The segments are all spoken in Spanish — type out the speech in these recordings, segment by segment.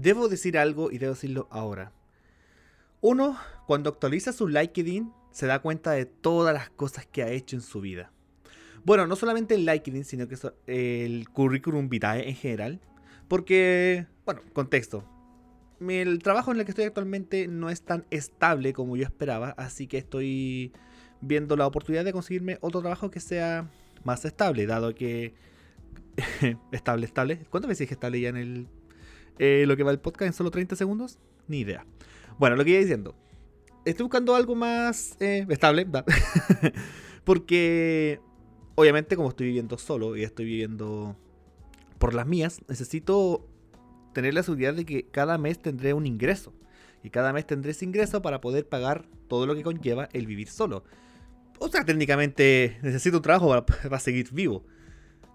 debo decir algo y debo decirlo ahora. Uno, cuando actualiza su LinkedIn, se da cuenta de todas las cosas que ha hecho en su vida. Bueno, no solamente el LinkedIn, sino que el currículum vitae en general. Porque, bueno, contexto. El trabajo en el que estoy actualmente no es tan estable como yo esperaba, así que estoy viendo la oportunidad de conseguirme otro trabajo que sea más estable, dado que... estable, estable. ¿Cuántas veces dije estable ya en el... Eh, lo que va el podcast en solo 30 segundos? Ni idea. Bueno, lo que iba diciendo. Estoy buscando algo más eh, estable, porque obviamente como estoy viviendo solo y estoy viviendo por las mías, necesito tener la seguridad de que cada mes tendré un ingreso. Y cada mes tendré ese ingreso para poder pagar todo lo que conlleva el vivir solo. O sea, técnicamente necesito un trabajo para, seguir vivo.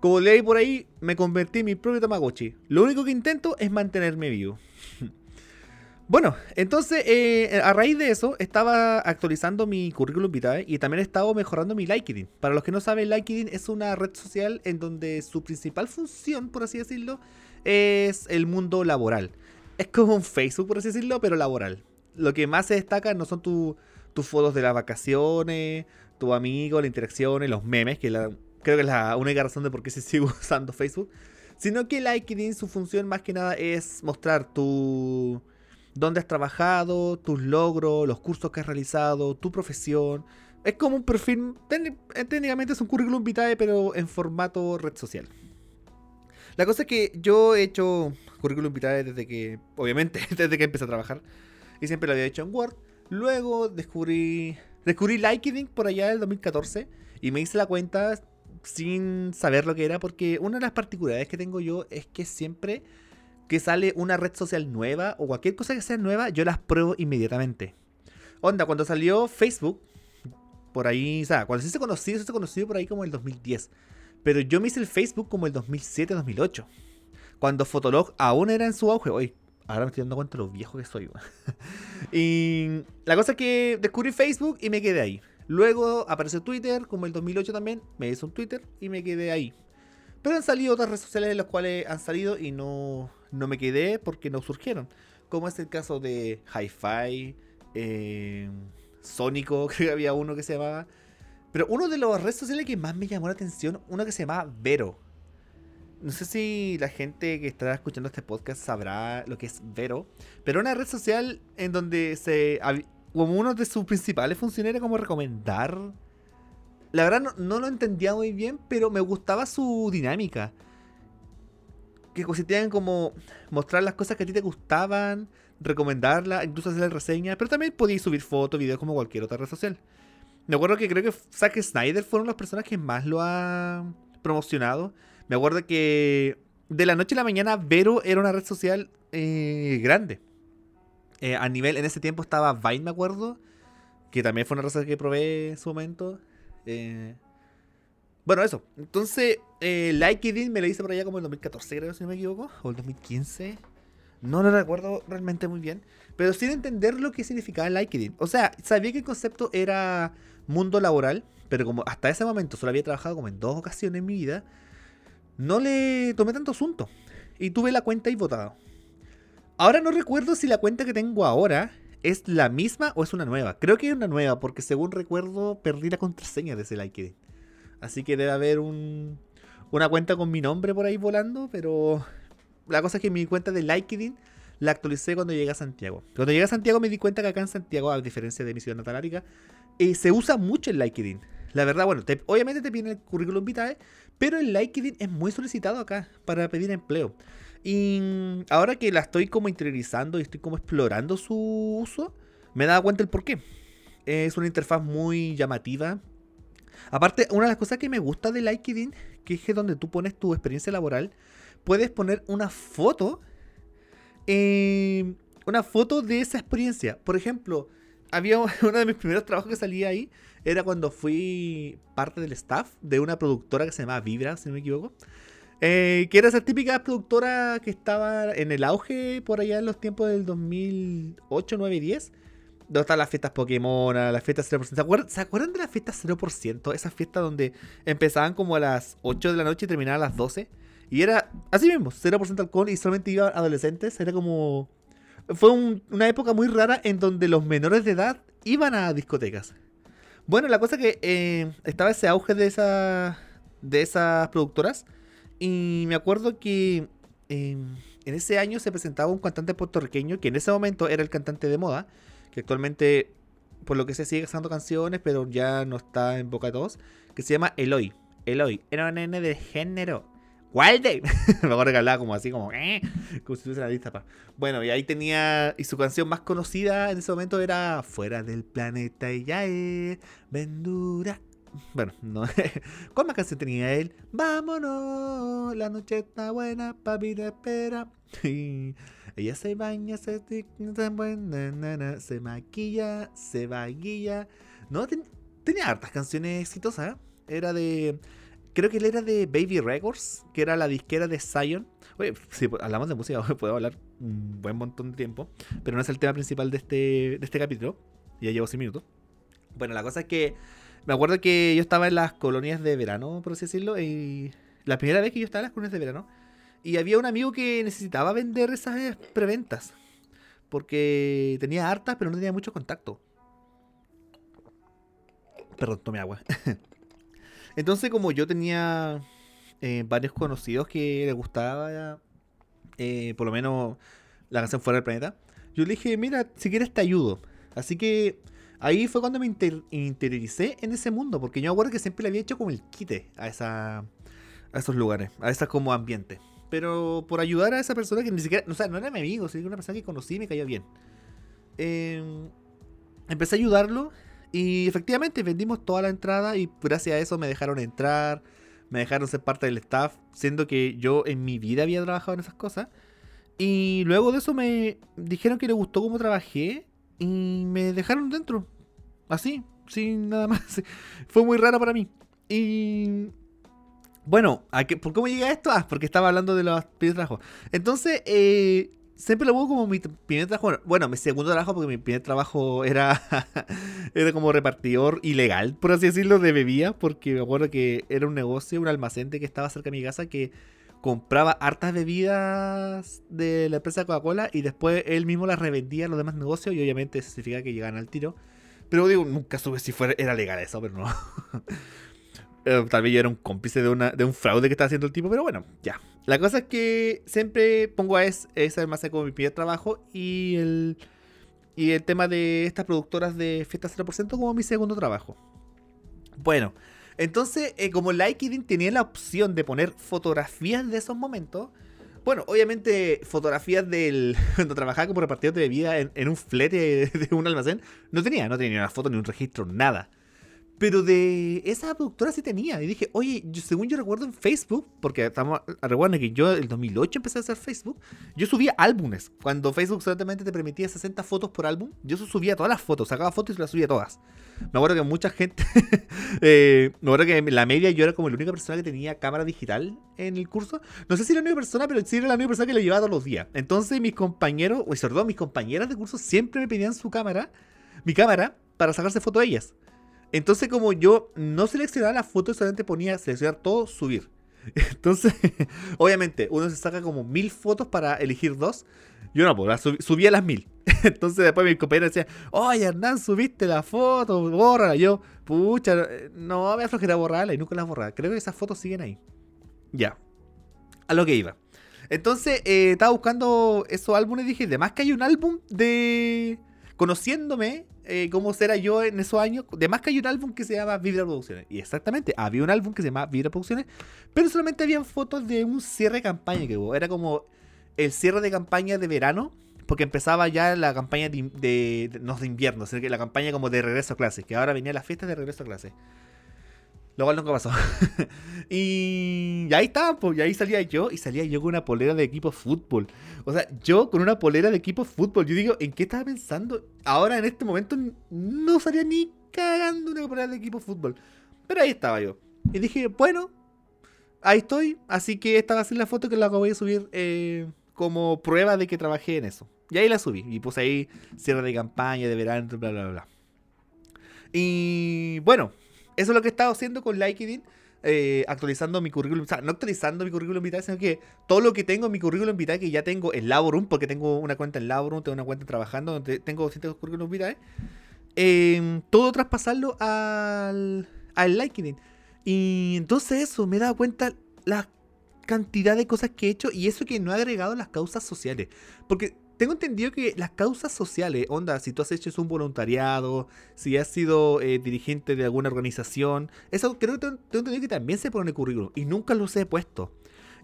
Como leí por ahí, me convertí en mi propio Tamagotchi. Lo único que intento es mantenerme vivo. Bueno, entonces eh, a raíz de eso estaba actualizando mi currículum vitae y también he estado mejorando mi LinkedIn. Para los que no saben, LinkedIn es una red social en donde su principal función, por así decirlo, es el mundo laboral. Es como un Facebook, por así decirlo, pero laboral. Lo que más se destaca no son tus fotos de las vacaciones, tu amigo, las interacciones, los memes, que creo que es la única razón de por qué se sigue usando Facebook, sino que LinkedIn su función más que nada es mostrar tu dónde has trabajado, tus logros, los cursos que has realizado, tu profesión. Es como un perfil, eh, técnicamente es un currículum vitae, pero en formato red social. La cosa es que yo he hecho currículum vitae desde que, obviamente, desde que empecé a trabajar. Y siempre lo había hecho en Word. Luego descubrí, descubrí LinkedIn por allá del 2014. Y me hice la cuenta sin saber lo que era. Porque una de las particularidades que tengo yo es que siempre que sale una red social nueva o cualquier cosa que sea nueva, yo las pruebo inmediatamente. Onda, cuando salió Facebook, por ahí, o sea, cuando se hizo conocido, se hizo conocido por ahí como el 2010. Pero yo me hice el Facebook como el 2007-2008. Cuando Fotolog aún era en su auge. Hoy, ahora me estoy dando cuenta de lo viejo que soy. y la cosa es que descubrí Facebook y me quedé ahí. Luego apareció Twitter, como el 2008 también. Me hice un Twitter y me quedé ahí. Pero han salido otras redes sociales en las cuales han salido y no, no me quedé porque no surgieron. Como es el caso de Hi-Fi, eh, Sónico, creo que había uno que se llamaba. Pero uno de los redes sociales que más me llamó la atención, uno que se llamaba Vero. No sé si la gente que estará escuchando este podcast sabrá lo que es Vero. Pero una red social en donde se. Como uno de sus principales funciones era como recomendar. La verdad no, lo entendía muy bien, pero me gustaba su dinámica que consistían como mostrar las cosas que a ti te gustaban, recomendarlas, incluso hacer reseñas, pero también podías subir fotos, videos como cualquier otra red social. Me acuerdo que creo que Zack Snyder fueron las personas que más lo ha promocionado. Me acuerdo que de la noche a la mañana Vero era una red social eh, grande. Eh, a nivel, en ese tiempo estaba Vine, me acuerdo, que también fue una social que probé en su momento. Eh, bueno, eso. Entonces, eh, LinkedIn me lo hice por allá como el 2014, creo, si no me equivoco. O el 2015. No lo recuerdo realmente muy bien. Pero sin entender lo que significaba LinkedIn. O sea, sabía que el concepto era mundo laboral. Pero como hasta ese momento solo había trabajado como en dos ocasiones en mi vida. No le tomé tanto asunto. Y tuve la cuenta ahí votada. Ahora no recuerdo si la cuenta que tengo ahora es la misma o es una nueva. Creo que es una nueva, porque según recuerdo perdí la contraseña de ese LinkedIn. Así que debe haber un, una cuenta con mi nombre por ahí volando, pero la cosa es que mi cuenta de LinkedIn la actualicé cuando llegué a Santiago. Cuando llegué a Santiago me di cuenta que acá en Santiago, a diferencia de mi ciudad natal eh, se usa mucho el LinkedIn. La verdad, bueno, obviamente te piden el currículum vitae, pero el LinkedIn es muy solicitado acá para pedir empleo. Y ahora que la estoy como interiorizando y estoy como explorando su uso, me he dado cuenta el por qué. Es una interfaz muy llamativa, Aparte, una de las cosas que me gusta de LinkedIn, que es donde tú pones tu experiencia laboral, puedes poner una foto, eh, una foto de esa experiencia. Por ejemplo, había uno de mis primeros trabajos que salía ahí, era cuando fui parte del staff de una productora que se llama Vibra, si no me equivoco. Eh, que era esa típica productora que estaba en el auge por allá en los tiempos del 2008, 9 y 10 ¿Dónde están las fiestas Pokémon, las fiestas 0%? ¿Se acuerdan, de las fiestas 0%? Esas fiestas donde empezaban como a las 8 de la noche y terminaban a las 12. Y era así mismo, 0% alcohol y solamente iban adolescentes. Era como... Fue una época muy rara en donde los menores de edad iban a discotecas. Bueno, la cosa que eh, estaba ese auge de, esa, de esas productoras. Y me acuerdo que em, en ese año se presentaba un cantante puertorriqueño que en ese momento era el cantante de moda. Que actualmente, por lo que se sigue haciendo canciones, pero ya no está en boca de todos. Que se llama Eloy. Eloy. Era un nene de género. Walde. Me acuerdo que hablaba como así, como, eh, como si tuviese la lista. Pa. Bueno, y ahí tenía. Y su canción más conocida en ese momento era Fuera del planeta y ya. Vendura. Bueno, no. ¿Cuál más canción tenía él? Vámonos, la noche está buena, papi te espera. ella se baña, se, buena, se maquilla, se vaguilla. No, tenía hartas canciones exitosas. ¿eh? Era de Creo que él era de Baby Records, que era la disquera de Zion. Oye, si hablamos de música, puedo hablar un buen montón de tiempo, pero no es el tema principal de este, de este capítulo. Ya llevo 100 minutos. Bueno, la cosa es que me acuerdo que yo estaba en las colonias de verano, por así decirlo, y la primera vez que yo estaba en las colonias de verano, y había un amigo que necesitaba vender esas preventas, porque tenía hartas, pero no tenía mucho contacto. Perdón, tome agua. Entonces, como yo tenía eh, varios conocidos que les gustaba, eh, por lo menos la canción Fuera del Planeta, yo le dije, mira, si quieres te ayudo. Así que ahí fue cuando me interioricé en ese mundo, porque yo me acuerdo que siempre le había hecho como el quite a, esa, a esos lugares, a esas como ambientes. Pero por ayudar a esa persona que ni siquiera, o sea, no era mi amigo, sino una persona que conocí y me cayó bien. Em, empecé a ayudarlo y efectivamente vendimos toda la entrada y gracias a eso me dejaron entrar, me dejaron ser parte del staff, siendo que yo en mi vida había trabajado en esas cosas. Y luego de eso me dijeron que les gustó cómo trabajé y me dejaron dentro. Así, sin nada más. Fue muy raro para mí. Y bueno, ¿por cómo llega esto? Ah, porque estaba hablando de los primeros trabajos. Entonces, eh, siempre lo veo como mi primer trabajo. Bueno, mi segundo trabajo, porque mi primer trabajo era, era como repartidor ilegal, por así decirlo, de bebidas, porque me acuerdo que era un negocio, un almacén que estaba cerca de mi casa que compraba hartas bebidas de la empresa Coca-Cola y después él mismo las revendía a los demás negocios y obviamente eso significa que llegaban al tiro. Pero digo, nunca supe si era legal eso, pero no. Eh, tal vez yo era un cómplice de, una, de un fraude que estaba haciendo el tipo, pero bueno, ya. La cosa es que siempre pongo a ese almacén como mi primer trabajo y el, y el tema de estas productoras de Fiesta 0% como mi segundo trabajo. Bueno, entonces, eh, como LikeIdin tenía la opción de poner fotografías de esos momentos, bueno, obviamente fotografías del cuando trabajaba como repartidor de bebida en, un flete de un almacén, no tenía, no tenía ni una foto ni un registro, nada. Pero de esa productora sí tenía. Y dije, oye, según yo recuerdo en Facebook, porque estamos, recuerden que yo en el 2008 empecé a hacer Facebook, yo subía álbumes. Cuando Facebook solamente te permitía 60 fotos por álbum, yo subía todas las fotos, sacaba fotos y las subía todas. Me acuerdo que mucha gente, eh, me acuerdo que la media yo era como la única persona que tenía cámara digital en el curso. No sé si era la única persona, pero sí era la única persona que lo llevaba todos los días. Entonces mis compañeros, o sobre todo mis compañeras de curso, siempre me pedían su cámara, mi cámara, para sacarse fotos de ellas. Entonces, como yo no seleccionaba las fotos, solamente ponía seleccionar todo, subir. Entonces, obviamente, uno se saca como mil fotos para elegir dos. Yo no, pues subía las mil. Entonces, después mis compañeros decían, oye, Hernán, subiste la foto, bórrala. Yo, pucha, no me aflojera borrarla y nunca las borraba. Creo que esas fotos siguen ahí. Ya. A lo que iba. Entonces, eh, estaba buscando esos álbumes y dije, además que hay un álbum de. Conociéndome, eh, cómo será yo en esos años. Además que hay un álbum que se llama Vibra Producciones. Y exactamente, había un álbum que se llama Vibra Producciones, pero solamente habían fotos de un cierre de campaña que hubo. Era como el cierre de campaña de verano, porque empezaba ya la campaña de, de, no de invierno, sino que la campaña como de regreso a clase, que ahora venía la fiesta de regreso a clase. Lo cual nunca pasó. y ahí estaba, pues, y ahí salía yo, y salía yo con una polera de equipo fútbol. O sea, yo con una polera de equipo fútbol. Yo digo, ¿en qué estaba pensando? Ahora en este momento no salía ni cagando una polera de equipo fútbol. Pero ahí estaba yo. Y dije, bueno, ahí estoy. Así que esta va a ser la foto que la voy a subir eh, como prueba de que trabajé en eso. Y ahí la subí. Y puse ahí cierre de campaña, de verano, bla, bla, bla. Y bueno, eso es lo que he estado haciendo con LikeIdin. eh, actualizando mi currículum, o sea, no actualizando mi currículum vitae, sino que todo lo que tengo en mi currículum vitae, que ya tengo en Laborum, porque tengo una cuenta en Laborum, tengo una cuenta trabajando, donde tengo distintos currículum vitae, eh, todo traspasarlo al, al LinkedIn. Y entonces eso, me he dado cuenta la cantidad de cosas que he hecho y eso que no he agregado las causas sociales. Porque tengo entendido que las causas sociales, onda, si tú has hecho un voluntariado, si has sido eh, dirigente de alguna organización, eso creo que tengo, entendido que también se pone en el currículum y nunca los he puesto.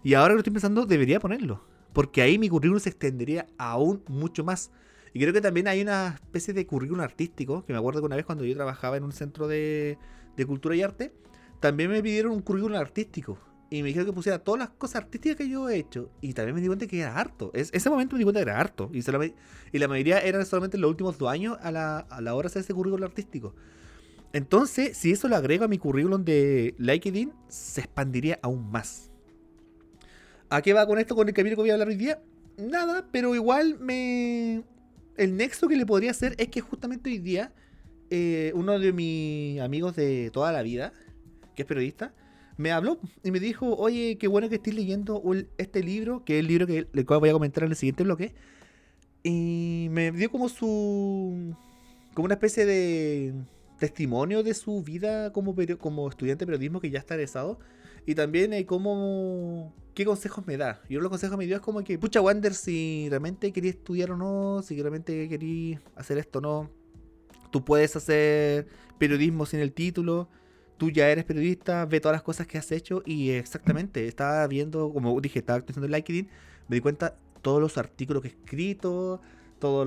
Y ahora que lo estoy pensando, debería ponerlo, porque ahí mi currículum se extendería aún mucho más. Y creo que también hay una especie de currículum artístico, que me acuerdo que una vez cuando yo trabajaba en un centro de, de cultura y arte, también me pidieron un currículum artístico y me dijeron que pusiera todas las cosas artísticas que yo he hecho. Y también me di cuenta que era harto. Es, ese momento me di cuenta que era harto. Y, y la mayoría eran solamente en los últimos dos años a la, a la hora de hacer ese currículum artístico. Entonces, si eso lo agrego a mi currículum de LinkedIn, se expandiría aún más. ¿A qué va con esto, con el camino que voy a hablar hoy día? Nada, pero igual me... El nexo que le podría hacer es que justamente hoy día eh, uno de mis amigos de toda la vida, que es periodista, me habló y me dijo, oye, qué bueno que estés leyendo este libro, que es el libro que le voy a comentar en el siguiente bloque. Y me dio como su... como una especie de testimonio de su vida como, como estudiante de periodismo que ya está egresado. Y también eh, como... ¿Qué consejos me da? Y uno de los consejos que me dio es como que, pucha, Wander, si realmente quería estudiar o no, si realmente quería hacer esto o no, tú puedes hacer periodismo sin el título tú ya eres periodista, ve todas las cosas que has hecho y exactamente, estaba viendo, como dije, estaba actualizando el LinkedIn, me di cuenta todos los artículos que he escrito, todas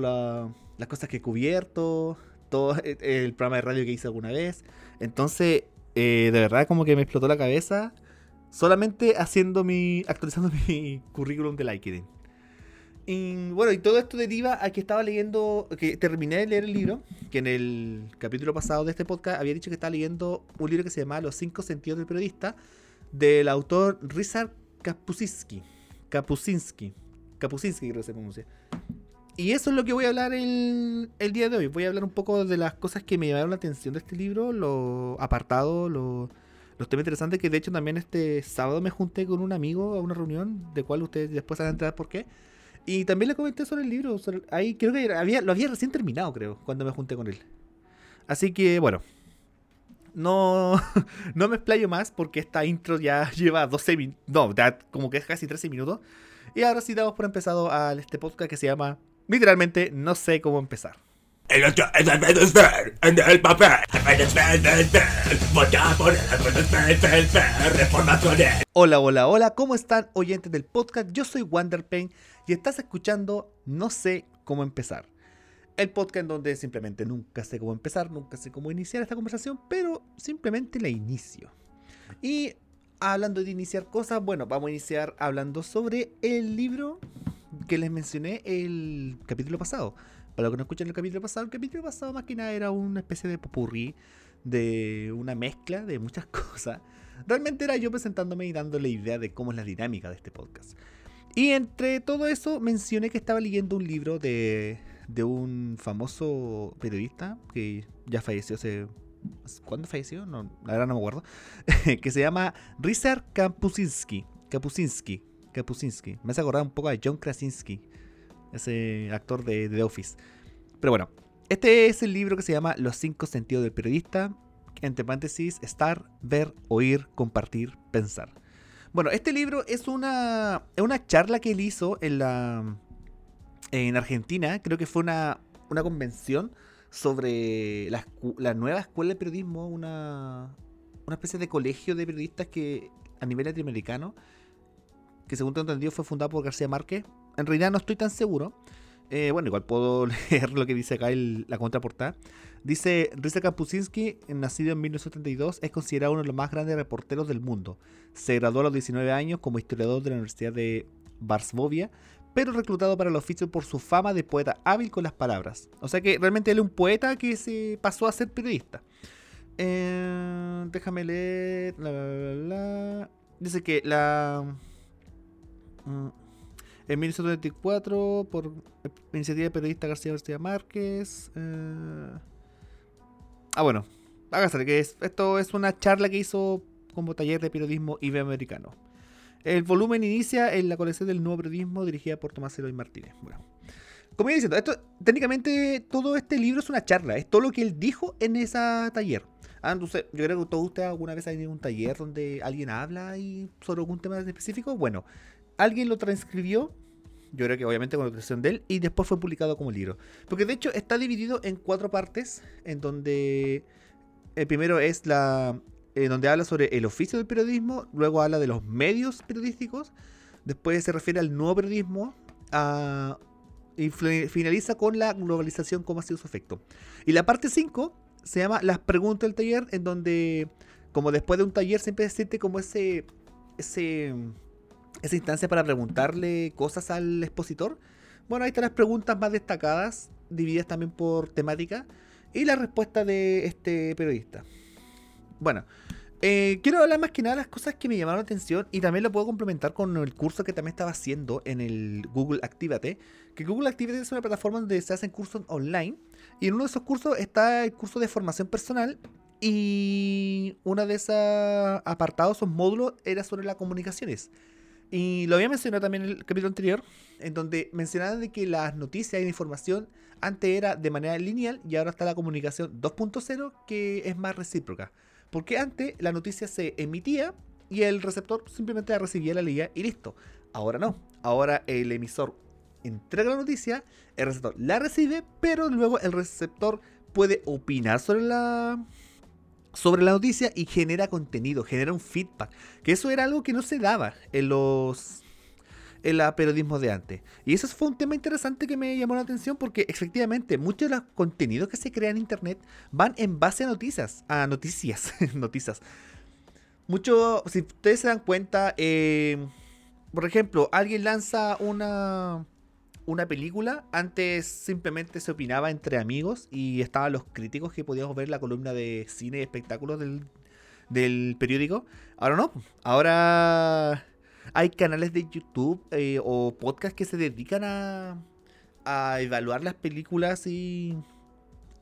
las cosas que he cubierto, todo el programa de radio que hice alguna vez. Entonces, eh, de verdad como que me explotó la cabeza solamente haciendo mi, actualizando mi currículum de LinkedIn. Y bueno, y todo esto deriva a que estaba leyendo, que terminé de leer el libro, que en el capítulo pasado de este podcast había dicho que estaba leyendo un libro que se llama Los cinco sentidos del periodista, del autor Ryszard Kapusinski. Kapusinski. Kapusinski creo que se pronuncia. Y eso es lo que voy a hablar el, el, día de hoy. Voy a hablar un poco de las cosas que me llamaron la atención de este libro, los apartados, los, los temas interesantes, que de hecho también este sábado me junté con un amigo a una reunión, de cual ustedes después van a entrar por qué y también le comenté sobre el libro. ahí creo que había, lo había recién terminado, creo, cuando me junté con él. Así que, bueno. No, no me explayo más porque esta intro ya lleva 12 minutos. No, ya como que es casi 13 minutos. Y ahora sí damos por empezado a este podcast que se llama literalmente No sé cómo empezar. Hola, hola, hola, ¿cómo están oyentes del podcast? Yo soy Wanderpain y estás escuchando No sé cómo empezar. El podcast en donde simplemente nunca sé cómo empezar, nunca sé cómo iniciar esta conversación, pero simplemente la inicio. Y hablando de iniciar cosas, bueno, vamos a iniciar hablando sobre el libro que les mencioné el capítulo pasado. Para los que no escuchan el capítulo pasado, el capítulo pasado más que nada era una especie de popurrí, de una mezcla de muchas cosas. Realmente era yo presentándome y dándole idea de cómo es la dinámica de este podcast. Y entre todo eso mencioné que estaba leyendo un libro de, de un famoso periodista que ya falleció hace... ¿Cuándo falleció? No, la verdad no me acuerdo. que se llama Richard Kapusinski. Kapusinski. Kapusinski. Me hace acordar un poco a John Krasinski. Ese actor de The Office. Pero bueno, este es el libro que se llama Los cinco sentidos del periodista. Entre paréntesis, estar, ver, oír, compartir, pensar. Bueno, este libro es una, una charla que él hizo en la en Argentina, creo que fue una, una convención sobre la, la, nueva escuela de periodismo, una, una especie de colegio de periodistas que a nivel latinoamericano, que según tengo entendido fue fundado por García Márquez. En realidad no estoy tan seguro. Eh, bueno, igual puedo leer lo que dice acá el, la contraportada. Dice, Risa Kapusinski, nacido en 1972, es considerado uno de los más grandes reporteros del mundo. Se graduó a los 19 años como historiador de la Universidad de Varsovia, pero reclutado para el oficio por su fama de poeta hábil con las palabras. O sea que realmente él es un poeta que se pasó a ser periodista. Eh, déjame leer. Dice que la... Mm, en 1974, por iniciativa de periodista García García Márquez. Eh, Ah, bueno. Hágase que esto es una charla que hizo como taller de periodismo iberoamericano. El volumen inicia en la colección del nuevo periodismo dirigida por Tomás Eloy Martínez. Bueno, como iba diciendo, esto, técnicamente todo este libro es una charla, es todo lo que él dijo en ese taller. Ah, yo creo que todos ustedes alguna vez han tenido un taller donde alguien habla y sobre algún tema específico. Bueno, alguien lo transcribió, yo creo que obviamente con la creación de él, y después fue publicado como libro. Porque de hecho está dividido en cuatro partes, en donde el primero es la... En donde habla sobre el oficio del periodismo, luego habla de los medios periodísticos, después se refiere al nuevo periodismo, y finaliza con la globalización, cómo ha sido su efecto. Y la parte 5 se llama Las preguntas del taller, en donde, como después de un taller, siempre se siente como ese, ese, esa instancia para preguntarle cosas al expositor. Bueno, ahí están las preguntas más destacadas, divididas también por temática, y la respuesta de este periodista. Bueno, eh, quiero hablar más que nada de las cosas que me llamaron la atención y también lo puedo complementar con el curso que también estaba haciendo en el Google Activate. Que Google Activate es una plataforma donde se hacen cursos online y en uno de esos cursos está el curso de formación personal y uno de esos apartados o módulos era sobre las comunicaciones. Y lo había mencionado también en el capítulo anterior, en donde mencionaba de que las noticias y la información antes era de manera lineal y ahora está la comunicación 2.0 que es más recíproca. Porque antes la noticia se emitía y el receptor simplemente la recibía, la leía y listo. Ahora no. Ahora el emisor entrega la noticia, el receptor la recibe, pero luego el receptor puede opinar sobre la sobre la noticia y genera contenido, genera un feedback. Que eso era algo que no se daba en los el periodismo de antes. Y eso fue un tema interesante que me llamó la atención porque efectivamente muchos de los contenidos que se crean en internet van en base a noticias, a noticias, noticias. Mucho, si ustedes se dan cuenta, eh, por ejemplo, alguien lanza una una película, antes simplemente se opinaba entre amigos y estaban los críticos que podíamos ver la columna de cine y espectáculos del, del periódico. Ahora no, ahora hay canales de YouTube eh, o podcasts que se dedican a, a evaluar las películas y...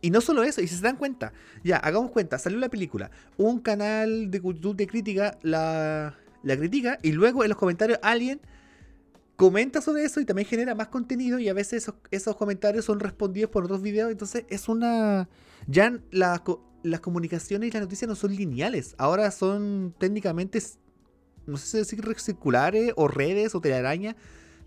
Y no solo eso, y si se dan cuenta, ya, hagamos cuenta, salió la película, un canal de YouTube de crítica la, la critica y luego en los comentarios alguien comenta sobre eso y también genera más contenido y a veces esos, comentarios son respondidos por otros videos, entonces es una... Ya las comunicaciones y las noticias no son lineales, ahora son técnicamente no sé si decir circulares o redes o telaraña,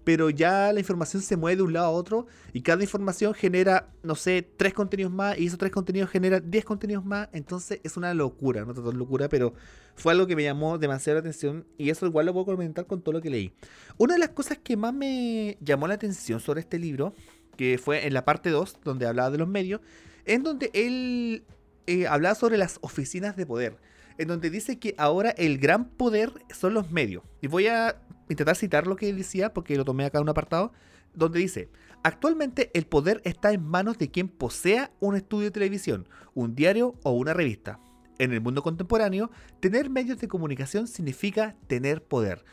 pero ya la información se mueve de un lado a otro y cada información genera, no sé, tres contenidos más y esos tres contenidos generan diez contenidos más, entonces es una locura, no tanto locura, pero fue algo que me llamó demasiado la atención y eso igual lo puedo comentar con todo lo que leí. Una de las cosas que más me llamó la atención sobre este libro, que fue en la parte 2, donde hablaba de los medios, en donde él eh, hablaba sobre las oficinas de poder en donde dice que ahora el gran poder son los medios. Y voy a intentar citar lo que decía, porque lo tomé acá en un apartado, donde dice, actualmente el poder está en manos de quien posea un estudio de televisión, un diario o una revista. En el mundo contemporáneo, tener medios de comunicación significa tener poder.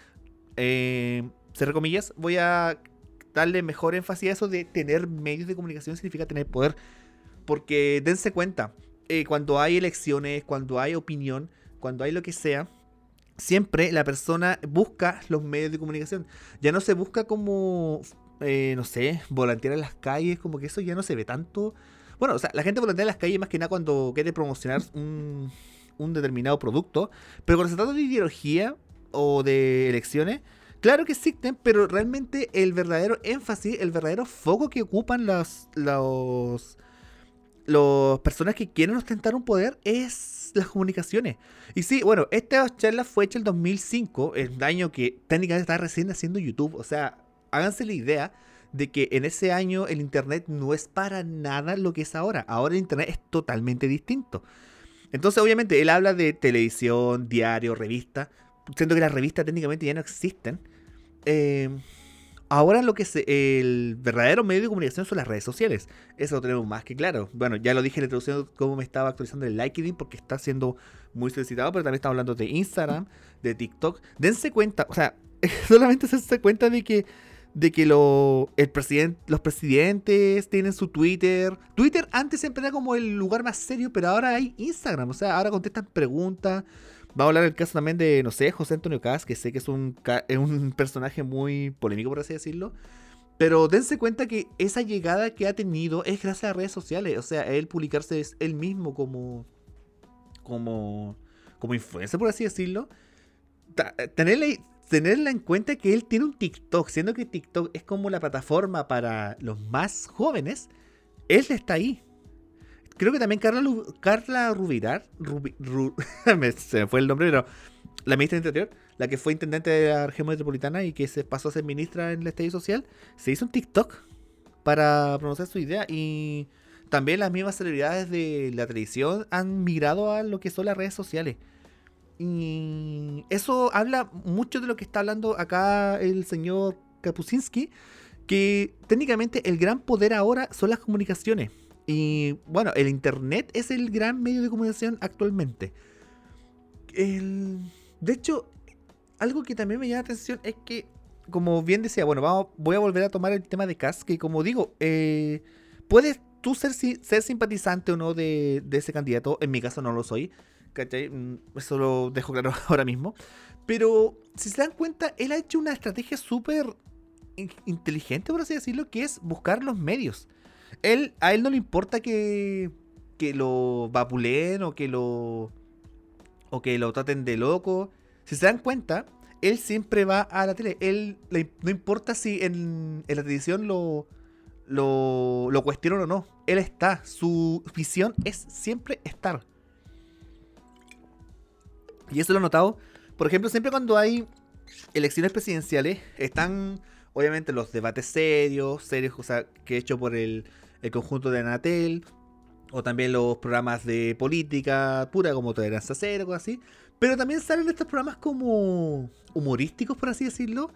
Eh, comillas, voy a darle mejor énfasis a eso de tener medios de comunicación significa tener poder. Porque dense cuenta, eh, cuando hay elecciones, cuando hay opinión, cuando hay lo que sea, siempre la persona busca los medios de comunicación. Ya no se busca como, eh, no sé, volantear en las calles, como que eso ya no se ve tanto. Bueno, o sea, la gente volantea en las calles más que nada cuando quiere promocionar un, determinado producto, pero cuando se trata de ideología o de elecciones, Claro que existen, pero realmente el verdadero énfasis, el verdadero foco que ocupan los, los, las personas que quieren ostentar un poder es las comunicaciones. Y sí, bueno, esta charla fue hecha en el 2005, el año que técnicamente está recién haciendo YouTube. O sea, háganse la idea de que en ese año el Internet no es para nada lo que es ahora. Ahora el Internet es totalmente distinto. Entonces, obviamente, él habla de televisión, diario, revista. Siento que las revistas técnicamente ya no existen. Eh, Ahora lo que es el verdadero medio de comunicación son las redes sociales. Eso lo tenemos más que claro. Bueno, ya lo dije en la introducción cómo me estaba actualizando el LinkedIn porque está siendo muy solicitado, pero también estamos hablando de Instagram, de TikTok. Dense cuenta, o sea, solamente se cuenta de que de que lo, el los presidentes tienen su Twitter. Twitter antes siempre era como el lugar más serio, pero ahora hay Instagram. O sea, ahora contestan preguntas. Vamos a hablar del caso también de, no sé, José Antonio Cas, que sé que es un, es un personaje muy polémico, por así decirlo. Pero dense cuenta que esa llegada que ha tenido es gracias a redes sociales. O sea, él publicarse él mismo como. como. como influencer, por así decirlo. Tenerle, tenerla en cuenta que él tiene un TikTok, siendo que TikTok es como la plataforma para los más jóvenes, él está ahí. Creo que también Carla, Carla Rubirar, se me fue el nombre, pero la ministra del Interior, la que fue intendente de la región metropolitana y que se pasó a ser ministra en el Estadio Social, se hizo un TikTok para pronunciar su idea y también las mismas celebridades de la televisión han migrado a lo que son las redes sociales. Y eso habla mucho de lo que está hablando acá el señor Kapusinski, que técnicamente el gran poder ahora son las comunicaciones. Y bueno, el Internet es el gran medio de comunicación actualmente. de hecho, algo que también me llama la atención es que, como bien decía, bueno, vamos, voy a volver a tomar el tema de Cas, que como digo, eh, puedes tú ser, ser simpatizante o no de, de ese candidato, en mi caso no lo soy, ¿cachai? Mm, eso lo dejo claro ahora mismo. Pero si se dan cuenta, él ha hecho una estrategia súper inteligente, por así decirlo, que es buscar los medios. Él, a él no le importa que, que lo vapuleen o que lo, o que lo traten de loco. Si se dan cuenta, él siempre va a la tele. Él no importa si en, la televisión lo, lo, lo cuestionan o no. Él está. Su visión es siempre estar. Y eso lo he notado. Por ejemplo, siempre cuando hay elecciones presidenciales, están obviamente los debates serios, serios, o sea, que he hecho por el, el conjunto de Anatel, o también los programas de política pura como Tolerancia Cero, cosas así. Pero también salen estos programas como humorísticos, por así decirlo,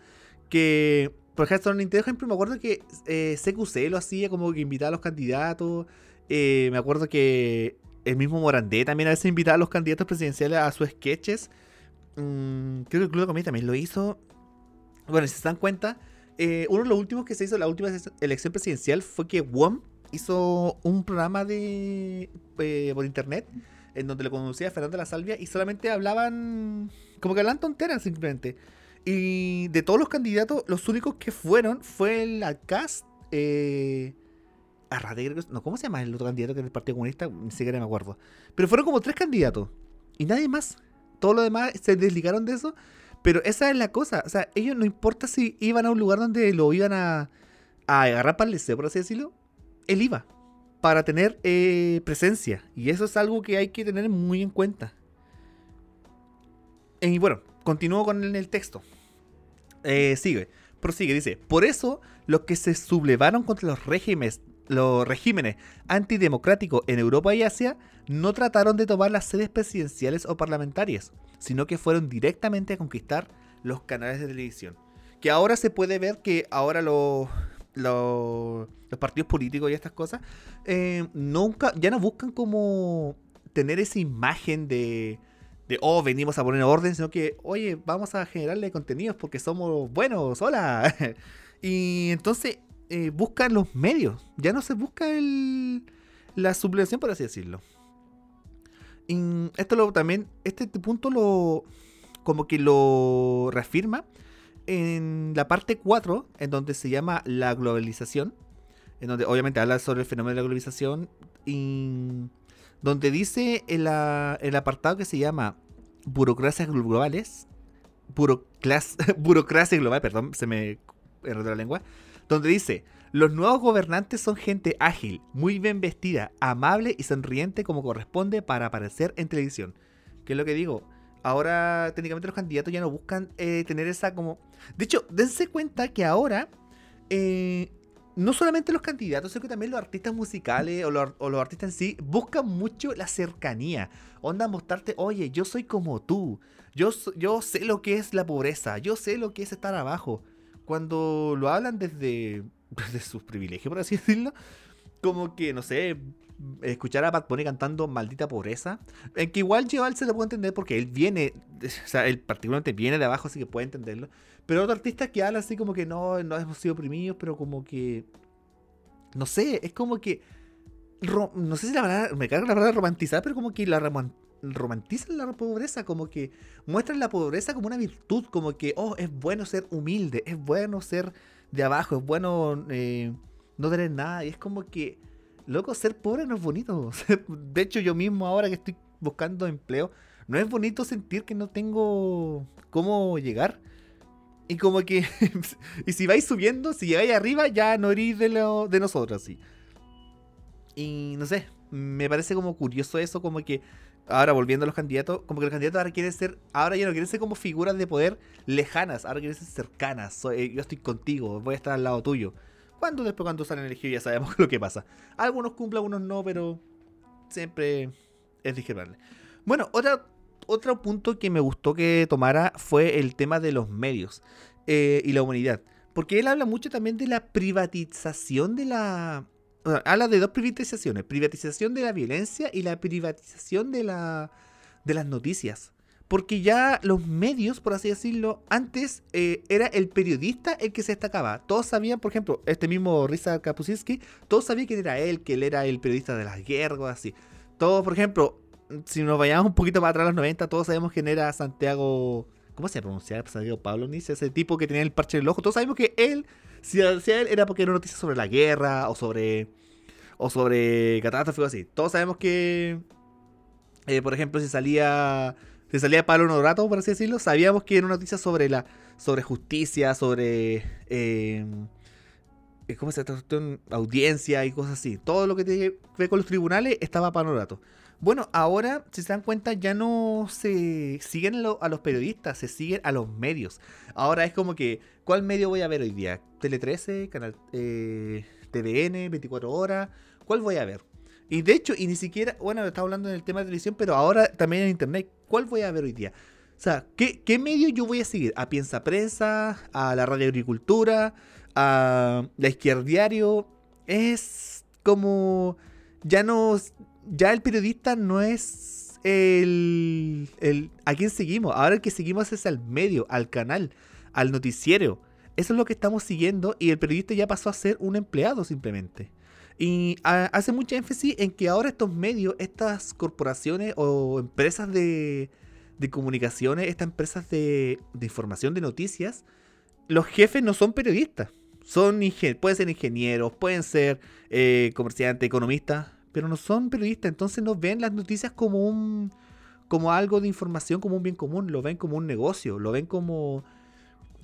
que, por ejemplo, en Nintendo, ejemplo, me acuerdo que eh, CQC lo hacía como que invitaba a los candidatos. Eh, me acuerdo que el mismo Morandé también a veces invitaba a los candidatos presidenciales a sus sketches. Mm, creo que el Club de Comedia también lo hizo. Bueno, si se dan cuenta, eh, uno de los últimos que se hizo la última elección presidencial fue que WOM hizo un programa de eh, por internet en donde lo conducía Fernando La Salvia y solamente hablaban como que hablaban tonteras simplemente. Y de todos los candidatos, los únicos que fueron fue el Alcast, eh, no, ¿cómo se llama el otro candidato que es del Partido Comunista? Ni siquiera me acuerdo. Pero fueron como tres candidatos y nadie más. Todos los demás se desligaron de eso. Pero esa es la cosa. O sea, ellos no importa si iban a un lugar donde lo iban a, a agarrar para el deseo, por así decirlo él iba para tener eh, presencia. Y eso es algo que hay que tener muy en cuenta. Y bueno, continúo con el, texto. Eh, sigue, prosigue, dice, por eso los que se sublevaron contra los regímenes, los regímenes antidemocráticos en Europa y Asia no trataron de tomar las sedes presidenciales o parlamentarias, sino que fueron directamente a conquistar los canales de televisión. Que ahora se puede ver que ahora los partidos políticos y estas cosas, eh, nunca, ya no buscan como tener esa imagen de, de, oh, venimos a poner orden, sino que, oye, vamos a generarle contenidos porque somos buenos, hola. y entonces eh, buscan los medios, ya no se busca el, la sublevación, por así decirlo. Y esto lo, también, este punto lo, como que lo reafirma en la parte 4, en donde se llama la globalización, en donde obviamente habla sobre el fenómeno de la globalización, y donde dice el, el apartado que se llama burocracias globales, burocracia global, perdón, se me enredó la lengua, donde dice, los nuevos gobernantes son gente ágil, muy bien vestida, amable y sonriente como corresponde para aparecer en televisión. ¿Qué es lo que digo? Ahora técnicamente los candidatos ya no buscan eh, tener esa como... De hecho, dense cuenta que ahora eh, no solamente los candidatos, sino que también los artistas musicales o los, artistas en sí buscan mucho la cercanía. Onda mostrarte, oye, yo soy como tú, yo, yo sé lo que es la pobreza, yo sé lo que es estar abajo. Cuando lo hablan desde, desde sus privilegios, por así decirlo, como que, no sé, escuchar a Bad Bunny cantando Maldita Pobreza, en que igual yo se lo puedo entender porque él viene, o sea, él particularmente viene de abajo, así que puede entenderlo. Pero otro artista que habla así como que no, no hemos sido oprimidos, pero como que, no sé, es como que, no sé si la palabra, me carga la palabra romantizar, pero como que la romantizan la pobreza, como que muestran la pobreza como una virtud, como que, oh, es bueno ser humilde, es bueno ser de abajo, es bueno eh, no tener nada. Y es como que, loco, ser pobre no es bonito. De hecho, yo mismo ahora que estoy buscando empleo, no es bonito sentir que no tengo cómo llegar. Y como que, y si vais subiendo, si llegáis arriba, ya no eres de, lo, de nosotros, sí. Y no sé, me parece como curioso eso, como que ahora volviendo a los candidatos, como que los candidatos ahora quieren ser, ahora ya no quieren ser como figuras de poder lejanas, ahora quieren ser cercanas. Eh, yo estoy contigo, voy a estar al lado tuyo. Cuando después cuando salen elegidos ya sabemos lo que pasa. Algunos cumplen, algunos no, pero siempre es discrepable. Bueno, otra, otro punto que me gustó que tomara fue el tema de los medios eh, y la humanidad. Porque él habla mucho también de la privatización de la, habla de dos privatizaciones, privatización de la violencia y la privatización de, la, de las noticias. Porque ya los medios, por así decirlo, antes eh, era el periodista el que se destacaba. Todos sabían, por ejemplo, este mismo Risa Kapuscinski, todos sabían quién era él, que él era el periodista de las guerras, así. Todos, por ejemplo, si nos vayamos un poquito más atrás a los 90, todos sabemos quién era Santiago... ¿Cómo se pronunciaba? Santiago Pablo Nice, ese tipo que tenía el parche en el ojo. Todos sabemos que él, si decía él, era porque era noticia sobre la guerra o sobre o sobre catástrofe o así. Todos sabemos que, eh, por ejemplo, si salía, si salía Pablo Norato, por así decirlo, sabíamos que era una noticia sobre la, sobre justicia, sobre, eh, ¿cómo se llama? Audiencia y cosas así. Todo lo que tiene con los tribunales estaba Pablo. Bueno, ahora, si se dan cuenta, ya no se siguen a los periodistas, se siguen a los medios. Ahora es como que, ¿cuál medio voy a ver hoy día? ¿Tele 13? ¿Canal eh, TVN? ¿24 horas? ¿Cuál voy a ver? Y de hecho, y ni siquiera, bueno, estaba hablando en el tema de televisión, pero ahora también en internet, ¿cuál voy a ver hoy día? O sea, ¿qué, medio yo voy a seguir? ¿A Piensa Prensa? ¿A la Radio Agricultura? ¿A la Izquierdiario? Es como. Ya no. Ya el periodista no es el, el. ¿A quién seguimos? Ahora el que seguimos es al medio, al canal, al noticiero. Eso es lo que estamos siguiendo y el periodista ya pasó a ser un empleado simplemente. Y hace mucha énfasis en que ahora estos medios, estas corporaciones o empresas de, comunicaciones, estas empresas de, información, de noticias, los jefes no son periodistas. Son pueden ser ingenieros, pueden ser eh, comerciantes, economistas, pero no son periodistas. Entonces no ven las noticias como un como algo de información, como un bien común. Lo ven como un negocio, lo ven como,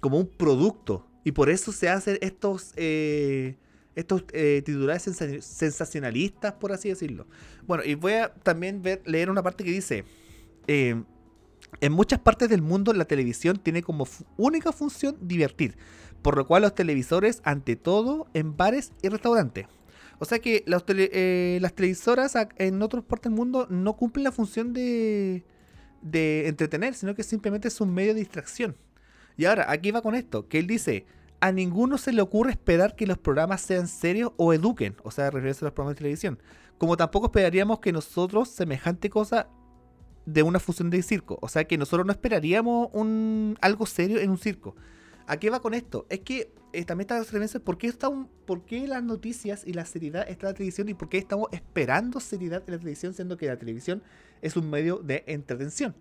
como un producto. Y por eso se hacen estos... Eh, estos eh, titulares sensacionalistas, por así decirlo. Bueno, y voy a también leer una parte que dice, eh, en muchas partes del mundo la televisión tiene como única función divertir, por lo cual los televisores, ante todo, en bares y restaurantes. O sea que eh, las televisoras en otras partes del mundo no cumplen la función de, de entretener, sino que simplemente es un medio de distracción. Y ahora, aquí va con esto, que él dice, a ninguno se le ocurre esperar que los programas sean serios o eduquen, o sea, referirse a los programas de televisión. Como tampoco esperaríamos que nosotros semejante cosa de una función de circo. O sea, que nosotros no esperaríamos un, algo serio en un circo. ¿A qué va con esto? Es que eh, también está referencia por qué, por qué las noticias y la seriedad está en la televisión y por qué estamos esperando seriedad en la televisión, siendo que la televisión es un medio de entretención.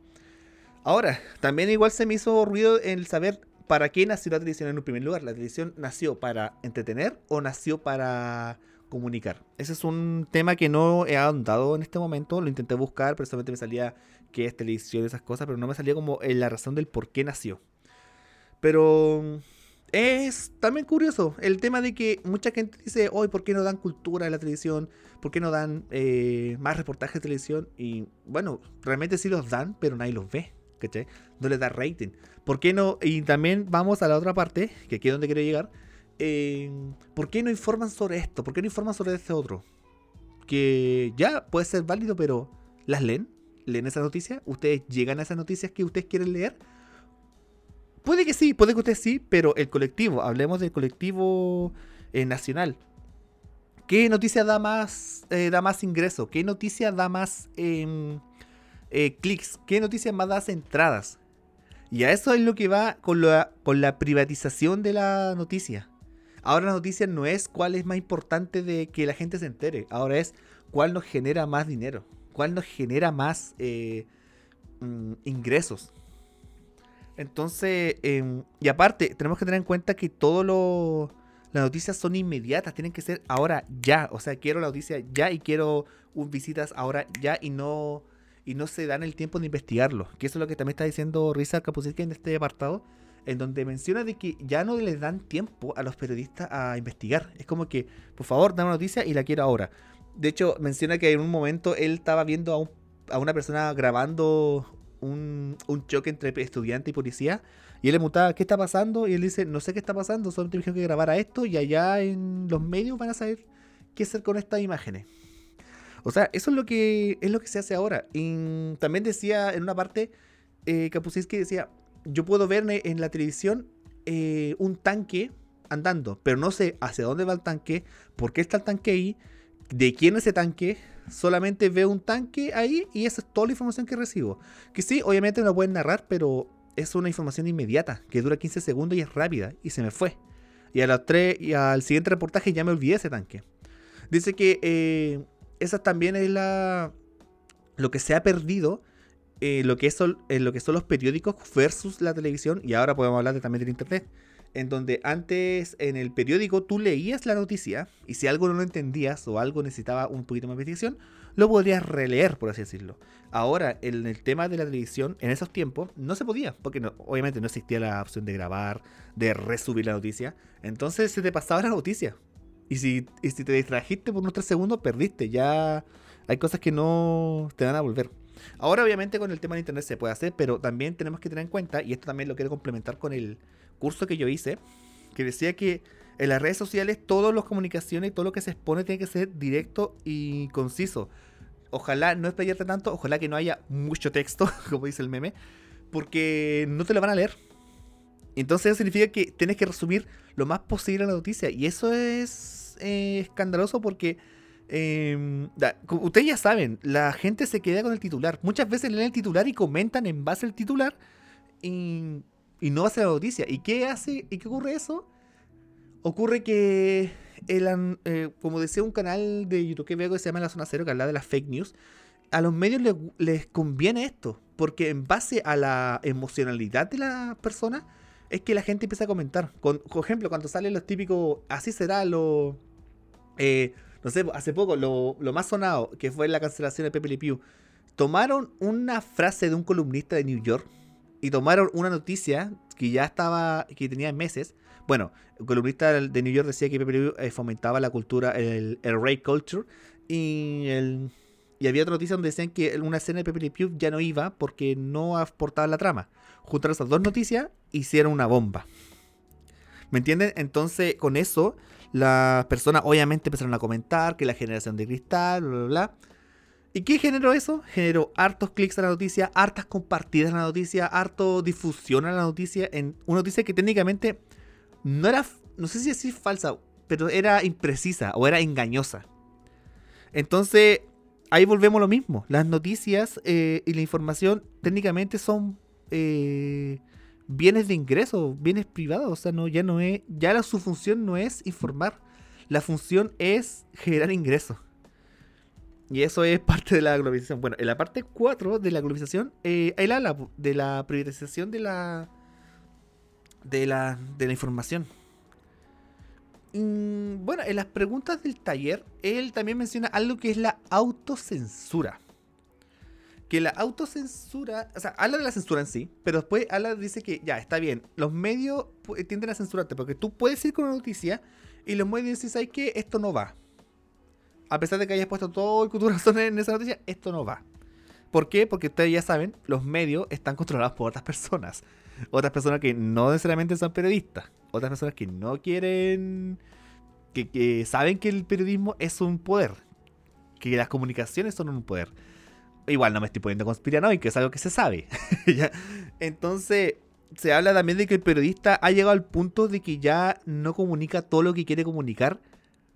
Ahora, también igual se me hizo ruido el saber ¿para qué nació la televisión en un primer lugar? ¿La televisión nació para entretener o nació para comunicar? Ese es un tema que no he ahondado en este momento, lo intenté buscar, pero solamente me salía qué es televisión y esas cosas, pero no me salía como la razón del por qué nació. Pero es también curioso el tema de que mucha gente dice, hoy, ¿por qué no dan cultura en la televisión? ¿Por qué no dan eh, más reportajes de televisión? Y bueno, realmente sí los dan, pero nadie los ve. No le da rating. ¿Por qué no? Y también vamos a la otra parte, que aquí es donde quiero llegar. Eh, ¿Por qué no informan sobre esto? ¿Por qué no informan sobre este otro? Que ya puede ser válido, pero ¿las leen? ¿Leen esas noticias? ¿Ustedes llegan a esas noticias que ustedes quieren leer? Puede que sí, puede que ustedes sí, pero el colectivo, hablemos del colectivo eh, nacional. ¿Qué noticia da más, eh, da más ingreso? ¿Qué noticia da más em, eh, clics, qué noticias más das entradas. Y a eso es lo que va con la, con la privatización de la noticia. Ahora la noticia no es cuál es más importante de que la gente se entere, ahora es cuál nos genera más dinero. cuál nos genera más eh, mm, ingresos. Entonces, em, y aparte, tenemos que tener en cuenta que todo lo las noticias son inmediatas, tienen que ser ahora ya. O sea, quiero la noticia ya y quiero visitas ahora ya y no y no se dan el tiempo de investigarlo. Que eso es lo que también está diciendo Risa Kapuscinski en este apartado, en donde menciona de que ya no les dan tiempo a los periodistas a investigar. Es como que, por favor, dame una noticia y la quiero ahora. De hecho, menciona que en un momento él estaba viendo a, una persona grabando un, un choque entre estudiante y policía y él le preguntaba, ¿qué está pasando? Y él dice, no sé qué está pasando, solamente me dijeron que grabara esto y allá en los medios van a saber qué hacer con estas imágenes. O sea, eso es lo que es lo que se hace ahora. También decía en una parte, eh, que decía, yo puedo ver en la televisión eh, un tanque andando, pero no sé hacia dónde va el tanque, por qué está el tanque ahí, de quién es ese tanque, solamente veo un tanque ahí y esa es toda la información que recibo. Que sí, obviamente me lo pueden narrar, pero es una información inmediata, que dura 15 segundos y es rápida, y se me fue. Y, a las 3, y al siguiente reportaje ya me olvidé ese tanque. Dice que eh, esa también es la lo que se ha perdido, eh, lo, que es, eh, lo que son los periódicos versus la televisión, y ahora podemos hablar de, también del internet en donde antes en el periódico tú leías la noticia y si algo no lo entendías o algo necesitaba un poquito más de investigación, lo podrías releer, por así decirlo. Ahora, en el tema de la televisión, en esos tiempos, no se podía, porque obviamente no existía la opción de grabar, de resubir la noticia. Entonces se te pasaba la noticia. Y si, y si te distrajiste por unos tres segundos, perdiste. Ya hay cosas que no te van a volver. Ahora, obviamente, con el tema de internet se puede hacer, pero también tenemos que tener en cuenta, y esto también lo quiero complementar con el curso que yo hice, que decía que en las redes sociales todas las comunicaciones, todo lo que se expone tiene que ser directo y conciso. Ojalá no explayarte tanto, ojalá que no haya mucho texto, como dice el meme, porque no te lo van a leer. Entonces eso significa que tienes que resumir lo más posible la noticia. Y eso es eh, escandaloso porque em, ustedes ya saben, la gente se queda con el titular. Muchas veces leen el titular y comentan en base al titular. Y no hace la noticia. ¿Y qué hace? ¿Y qué ocurre eso? Ocurre que, el, eh, como decía un canal de YouTube que veo que se llama La Zona Cero, que habla de las fake news, a los medios les, conviene esto, porque en base a la emocionalidad de la persona, es que la gente empieza a comentar. Con, por ejemplo, cuando salen los típicos, así será lo... Eh, no sé, hace poco, lo, más sonado, que fue la cancelación de Pepe Le Pew, tomaron una frase de un columnista de New York, y tomaron una noticia que ya estaba, que tenía meses. Bueno, el columnista de New York decía que Pepe eh, fomentaba la cultura, el, el rape culture. Y, el, y había otra noticia donde decían que una escena de Pepe Le Pew ya no iba porque no aportaba la trama. Juntaron esas dos noticias, hicieron una bomba. ¿Me entienden? Entonces, con eso, las personas obviamente empezaron a comentar que la generación de cristal, bla, bla, bla. ¿Y qué generó eso? Generó hartos clics a la noticia, hartas compartidas a la noticia, harto difusión a la noticia, en una noticia que técnicamente no era, no sé si decir falsa, pero era imprecisa o era engañosa. Entonces, ahí volvemos a lo mismo. Las noticias eh, y la información técnicamente son eh, bienes de ingreso, bienes privados. O sea, no, ya no es, ya su función no es informar. La función es generar ingresos. Y eso es parte de la globalización. Bueno, en la parte 4 de la globalización, eh, ahí la de la privatización de la, de la, de la información. bueno, en las preguntas del taller, él también menciona algo que es la autocensura. Que la autocensura, o sea, habla de la censura en sí, pero después habla, dice que ya, está bien, los medios tienden a censurarte porque tú puedes ir con una noticia y los medios dicen, ¿sabes qué? Esto no va a pesar de que hayas puesto todo el cultura en esa noticia, esto no va. ¿Por qué? Porque ustedes ya saben, los medios están controlados por otras personas. Otras personas que no necesariamente son periodistas. Otras personas que no quieren. Que, saben que el periodismo es un poder. Que las comunicaciones son un poder. Igual no me estoy poniendo conspiranoico, es algo que se sabe. Entonces, se habla también de que el periodista ha llegado al punto de que ya no comunica todo lo que quiere comunicar.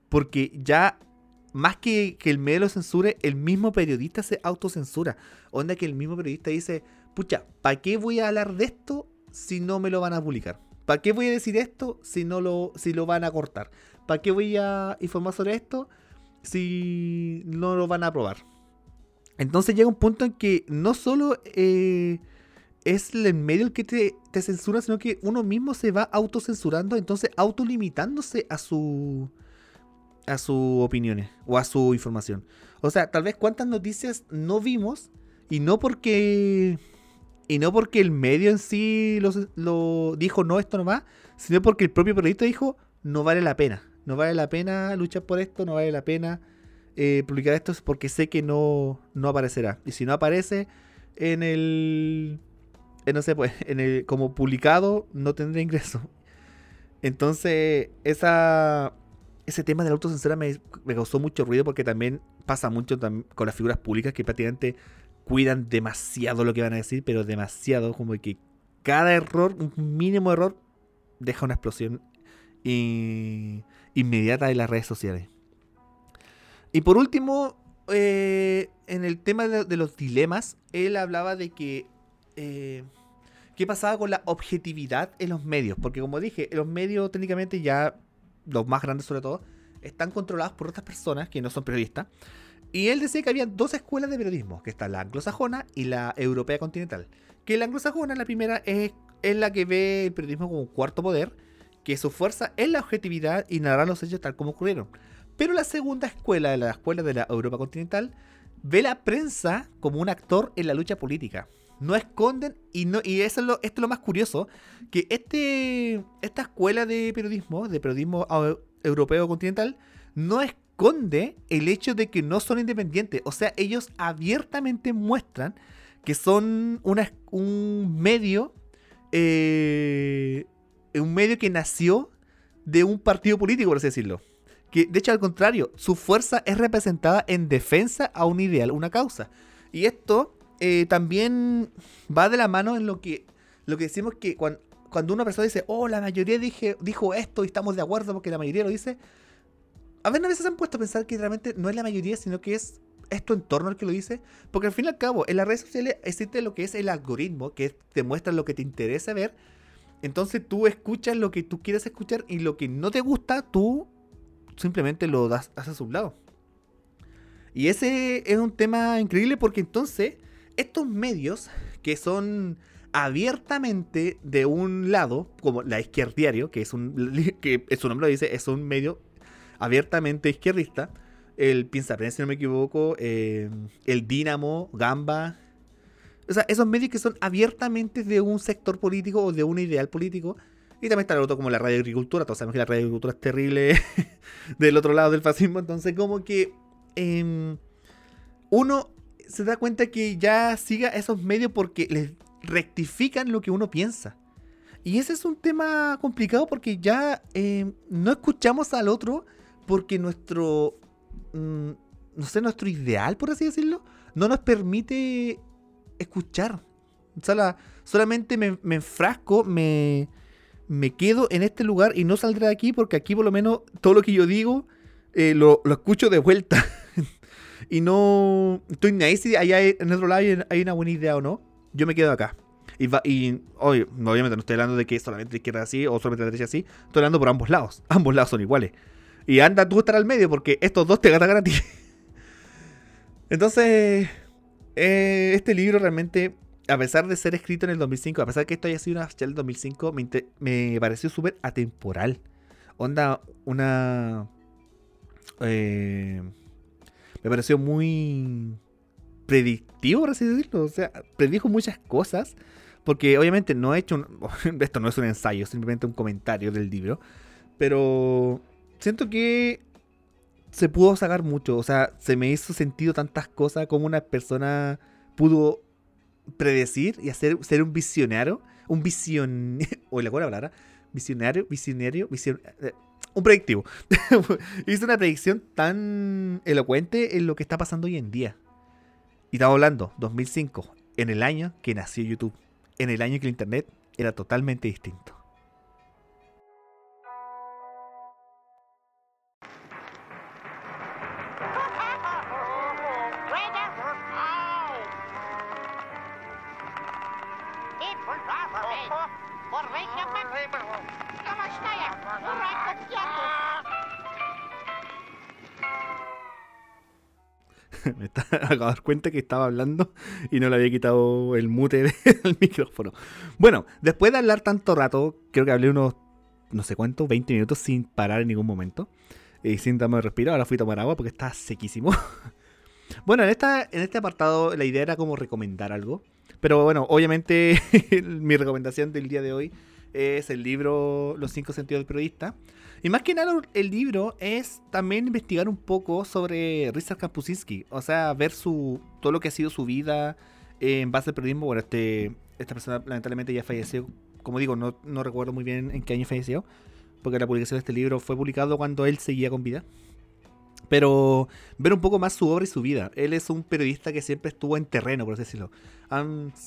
Porque ya más que, que el medio lo censure, el mismo periodista se autocensura. Onda que el mismo periodista dice, pucha, ¿para qué voy a hablar de esto si no me lo van a publicar? ¿Para qué voy a decir esto si no lo, si lo van a cortar? ¿Para qué voy a informar sobre esto si no lo van a aprobar? Entonces llega un punto en que no solo eh, es el medio el que te, censura, sino que uno mismo se va autocensurando, entonces autolimitándose a su a sus opiniones o a su información. O sea, tal vez cuántas noticias no vimos y no porque y no porque el medio en sí lo, lo dijo no esto no va, sino porque el propio periodista dijo no vale la pena, no vale la pena luchar por esto, no vale la pena eh, publicar esto porque sé que no, no aparecerá. Y si no aparece en el, no sé, pues, en el, como publicado, no tendré ingreso. Entonces, esa, ese tema de la autocensura me, me causó mucho ruido porque también pasa mucho con las figuras públicas que prácticamente cuidan demasiado lo que van a decir, pero demasiado, como que cada error, un mínimo error, deja una explosión inmediata en las redes sociales. Y por último, eh, en el tema de, los dilemas, él hablaba de que... Eh, ¿Qué pasaba con la objetividad en los medios? Porque como dije, los medios técnicamente ya, los más grandes sobre todo, están controlados por otras personas que no son periodistas. Y él decía que había dos escuelas de periodismo, que está la anglosajona y la europea continental. Que la anglosajona, la primera, es, es la que ve el periodismo como un cuarto poder, que su fuerza es la objetividad y narrar los hechos tal como ocurrieron. Pero la segunda escuela, la escuela de la Europa continental, ve la prensa como un actor en la lucha política. No esconden, y, no, y eso es lo, esto es lo más curioso, que este, esta escuela de periodismo, de periodismo europeo continental, no esconde el hecho de que no son independientes. O sea, ellos abiertamente muestran que son una, un medio, eh, un medio que nació de un partido político, por así decirlo. Que de hecho al contrario, su fuerza es representada en defensa a un ideal, una causa. Y esto eh, también va de la mano en lo que, lo que decimos que cuando, una persona dice, oh, la mayoría dije, dijo esto y estamos de acuerdo porque la mayoría lo dice, a veces se han puesto a pensar que realmente no es la mayoría, sino que es, es tu entorno el que lo dice. Porque al fin y al cabo, en las redes sociales existe lo que es el algoritmo, que te muestra lo que te interesa ver. Entonces tú escuchas lo que tú quieres escuchar y lo que no te gusta, tú simplemente lo das, a su lado. Y ese es un tema increíble porque entonces estos medios que son abiertamente de un lado, como la izquierdiario, que es un que su nombre lo dice, es un medio abiertamente izquierdista. El Piensa si no me equivoco, eh, el Dínamo, Gamba. O sea, esos medios que son abiertamente de un sector político o de un ideal político y también está el otro como la radio agricultura. Todos sabemos que la radio agricultura es terrible del otro lado del fascismo. Entonces, como que em, uno se da cuenta que ya siga esos medios porque les rectifican lo que uno piensa. Y ese es un tema complicado porque ya em, no escuchamos al otro porque nuestro, mm, no sé, nuestro ideal, por así decirlo, no nos permite escuchar. O solamente me enfrasco, me, me quedo en este lugar y no saldré de aquí porque aquí por lo menos todo lo que yo digo eh, lo, escucho de vuelta. y no estoy ni ahí si allá en otro lado hay, una buena idea o no. Yo me quedo acá. Y, y obviamente no estoy hablando de que solamente la izquierda así o solamente la derecha así. Estoy hablando por ambos lados. Ambos lados son iguales. Y anda tú estar al medio porque estos dos te gatan a ti. Entonces, eh, este libro realmente a pesar de ser escrito en el 2005, a pesar de que esto haya sido una fecha del 2005, me, pareció súper atemporal. Onda, una... Eh, me pareció muy predictivo, por así decirlo. O sea, predijo muchas cosas. Porque obviamente no he hecho... Un, esto no es un ensayo, simplemente un comentario del libro. Pero siento que se pudo sacar mucho. O sea, se me hizo sentido tantas cosas como una persona pudo predecir y hacer ser un visionario, un visión o la palabra, visionario, visionario, vision, eh, un predictivo. Hizo una predicción tan elocuente en lo que está pasando hoy en día. Y estaba hablando 2005, en el año que nació YouTube, en el año que el internet era totalmente distinto. Me está, acabo de dar cuenta que estaba hablando y no le había quitado el mute del micrófono. Bueno, después de hablar tanto rato, creo que hablé unos no sé cuánto, 20 minutos sin parar en ningún momento. Y sin darme respiro, ahora fui a tomar agua porque está sequísimo. Bueno, en, esta, en este apartado la idea era como recomendar algo. Pero bueno, obviamente mi recomendación del día de hoy es el libro Los cinco sentidos del periodista. Y más que nada el libro es también investigar un poco sobre Richard Kampusinski, o sea, ver su todo lo que ha sido su vida en base al periodismo. Bueno, este esta persona lamentablemente ya falleció, como digo, no, no recuerdo muy bien en qué año falleció, porque la publicación de este libro fue publicado cuando él seguía con vida. Pero ver un poco más su obra y su vida. Él es un periodista que siempre estuvo en terreno, por así decirlo.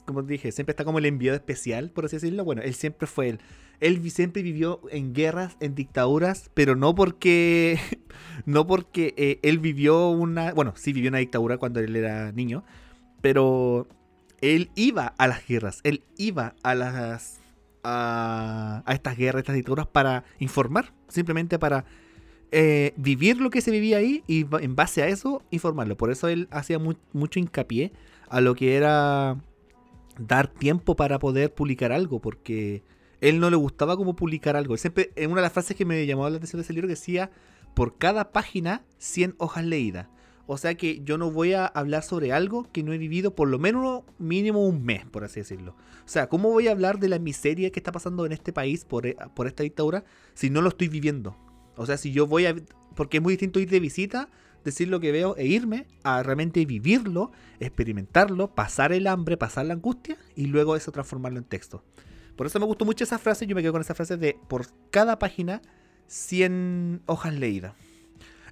como dije, siempre está como el enviado especial, por así decirlo. Bueno, él siempre fue él. Él siempre vivió en guerras, en dictaduras, pero no porque. No porque eh, él vivió una. Bueno, sí vivió una dictadura cuando él era niño. Pero él iba a las guerras. Él iba a las. a, a estas guerras, estas dictaduras para informar. Simplemente para eh, vivir lo que se vivía ahí y en base a eso informarlo. Por eso él hacía mucho hincapié a lo que era dar tiempo para poder publicar algo, porque él no le gustaba como publicar algo. siempre, en una de las frases que me llamó la atención de ese libro, decía, por cada página, 100 hojas leídas. O sea que yo no voy a hablar sobre algo que no he vivido por lo menos mínimo un mes, por así decirlo. O sea, ¿cómo voy a hablar de la miseria que está pasando en este país por, por esta dictadura si no lo estoy viviendo? O sea, si yo voy a... Porque es muy distinto ir de visita, decir lo que veo e irme a realmente vivirlo, experimentarlo, pasar el hambre, pasar la angustia y luego eso transformarlo en texto. Por eso me gustó mucho esa frase, yo me quedo con esa frase de por cada página 100 hojas leídas.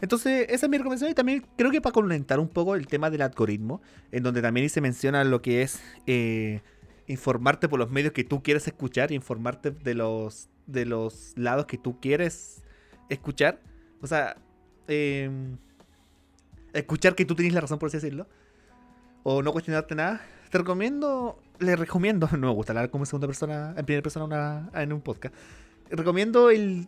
Entonces, esa es mi recomendación y también creo que para comentar un poco el tema del algoritmo, en donde también se menciona lo que es eh, informarte por los medios que tú quieres escuchar y informarte de los, de los lados que tú quieres escuchar. O sea, em, escuchar que tú tienes la razón, por así decirlo. O no cuestionarte nada. Te recomiendo, le recomiendo, no me gusta hablar como segunda persona, en primera persona en un podcast. Recomiendo el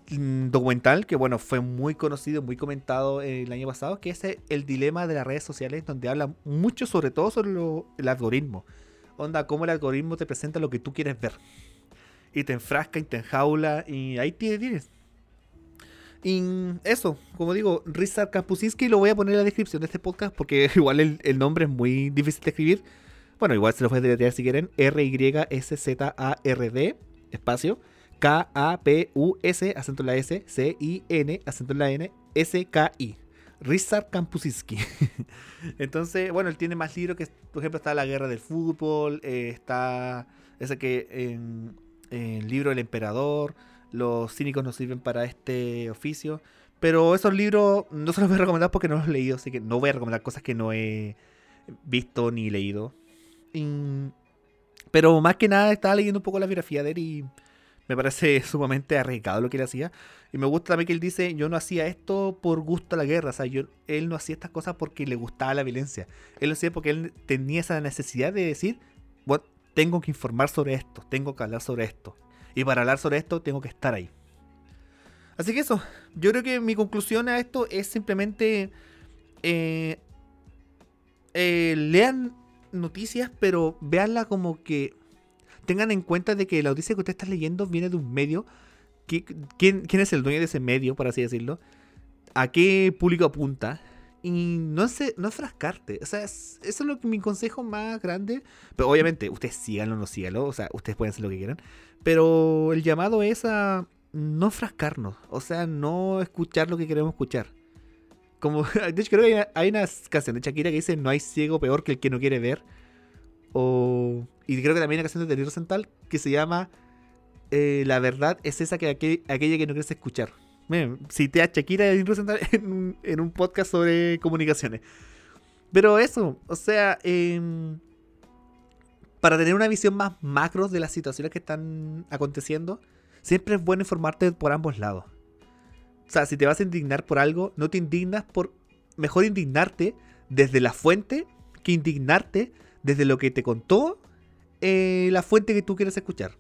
documental que, bueno, fue muy conocido, muy comentado el año pasado, que es El dilema de las redes sociales, donde habla mucho sobre todo sobre el algoritmo. Onda, cómo el algoritmo te presenta lo que tú quieres ver. Y te enfrasca y te enjaula y ahí tienes y eso, como digo, Rizar Kampusinski lo voy a poner en la descripción de este podcast porque igual el, nombre es muy difícil de escribir. Bueno, igual se lo pueden deletrear si quieren. R-Y-S-Z-A-R-D, espacio, K-A-P-U-S, acento en la S, C-I-N, acento en la N, S-K-I. Rizar Kampusinski. Entonces, bueno, él tiene más libros que, por ejemplo, está La Guerra del Fútbol, eh, está ese que en, el libro del Emperador los cínicos no sirven para este oficio. Pero esos libros no se los voy a recomendar porque no los he leído, así que no voy a recomendar cosas que no he visto ni leído. pero más que nada estaba leyendo un poco la biografía de él y me parece sumamente arriesgado lo que él hacía. Y me gusta también que él dice, yo no hacía esto por gusto a la guerra, o sea, yo, él no hacía estas cosas porque le gustaba la violencia. Él lo hacía porque él tenía esa necesidad de decir, bueno, tengo que informar sobre esto, tengo que hablar sobre esto. Y para hablar sobre esto tengo que estar ahí. Así que eso, yo creo que mi conclusión a esto es simplemente eh, eh, lean noticias, pero veanla como que tengan en cuenta de que la noticia que usted está leyendo viene de un medio. ¿Quién, quién es el dueño de ese medio, por así decirlo? ¿A qué público apunta? Y no es, no frascarte. O sea, eso es lo que mi consejo más grande. Pero obviamente, ustedes síganlo o no síganlo. O sea, ustedes pueden hacer lo que quieran. Pero el llamado es a no frascarnos. O sea, no escuchar lo que queremos escuchar. Como, de hecho, creo que hay una canción de Shakira que dice: No hay ciego peor que el que no quiere ver. O, y creo que también hay una canción de Daniel Central que se llama eh, La verdad es esa que aquella que no quieres escuchar cité a Shakira en, en un podcast sobre comunicaciones. Pero eso, o sea, em, para tener una visión más macro de las situaciones que están aconteciendo, siempre es bueno informarte por ambos lados. O sea, si te vas a indignar por algo, no te indignas por... Mejor indignarte desde la fuente que indignarte desde lo que te contó eh, la fuente que tú quieres escuchar.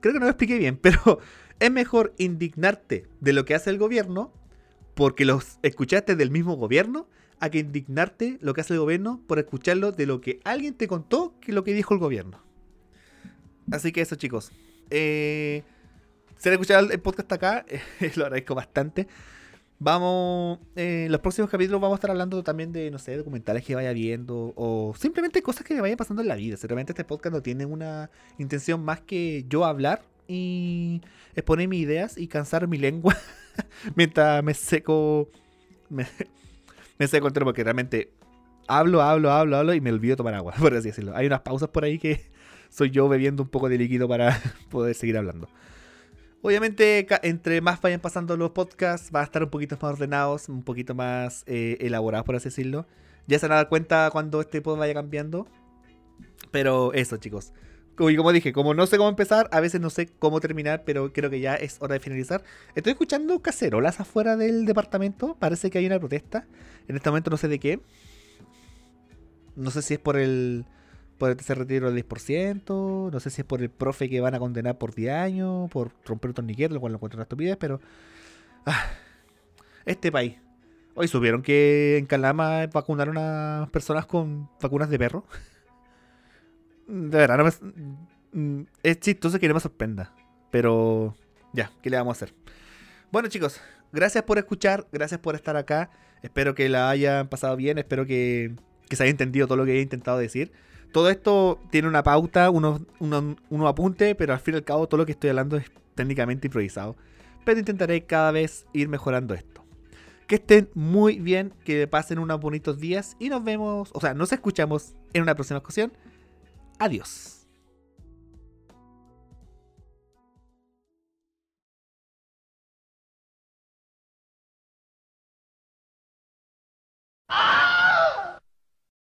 Creo que no lo expliqué bien, pero es mejor indignarte de lo que hace el gobierno porque los escuchaste del mismo gobierno a que indignarte lo que hace el gobierno por escucharlo de lo que alguien te contó que lo que dijo el gobierno. Así que eso, chicos. Eh, si han escuchado el podcast acá, lo agradezco bastante. Vamos, eh, en los próximos capítulos vamos a estar hablando también de, no sé, documentales que vaya viendo o simplemente cosas que me vayan pasando en la vida. Realmente este podcast no tiene una intención más que yo hablar y exponer mis ideas y cansar mi lengua mientras me seco, me, seco entero porque realmente hablo, hablo, hablo, hablo y me olvido tomar agua, por así decirlo. Hay unas pausas por ahí que soy yo bebiendo un poco de líquido para poder seguir hablando. Obviamente, entre más vayan pasando los podcasts, va a estar un poquito más ordenados, un poquito más eh, elaborados, por así decirlo. Ya se van a dar cuenta cuando este pod vaya cambiando. Pero eso, chicos. Y como dije, como no sé cómo empezar, a veces no sé cómo terminar, pero creo que ya es hora de finalizar. Estoy escuchando cacerolas afuera del departamento. Parece que hay una protesta. En este momento no sé de qué. No sé si es por el por ese retiro del 10%, no sé si es por el profe que van a condenar por 10 años, por romper un torniquete, lo cual lo encuentro una estupidez, pero... Ah, este país. Hoy supieron que en Calama vacunaron a personas con vacunas de perro. De verdad, no me, mm, es chistoso que no me sorprenda. Pero ya, ¿qué le vamos a hacer? Bueno chicos, gracias por escuchar, gracias por estar acá. Espero que la hayan pasado bien, espero que, que se haya entendido todo lo que he intentado decir. Todo esto tiene una pauta, unos uno, apuntes, pero al fin y al cabo todo lo que estoy hablando es técnicamente improvisado. Pero intentaré cada vez ir mejorando esto. Que estén muy bien, que pasen unos bonitos días y nos vemos, o sea, nos escuchamos en una próxima ocasión. Adiós.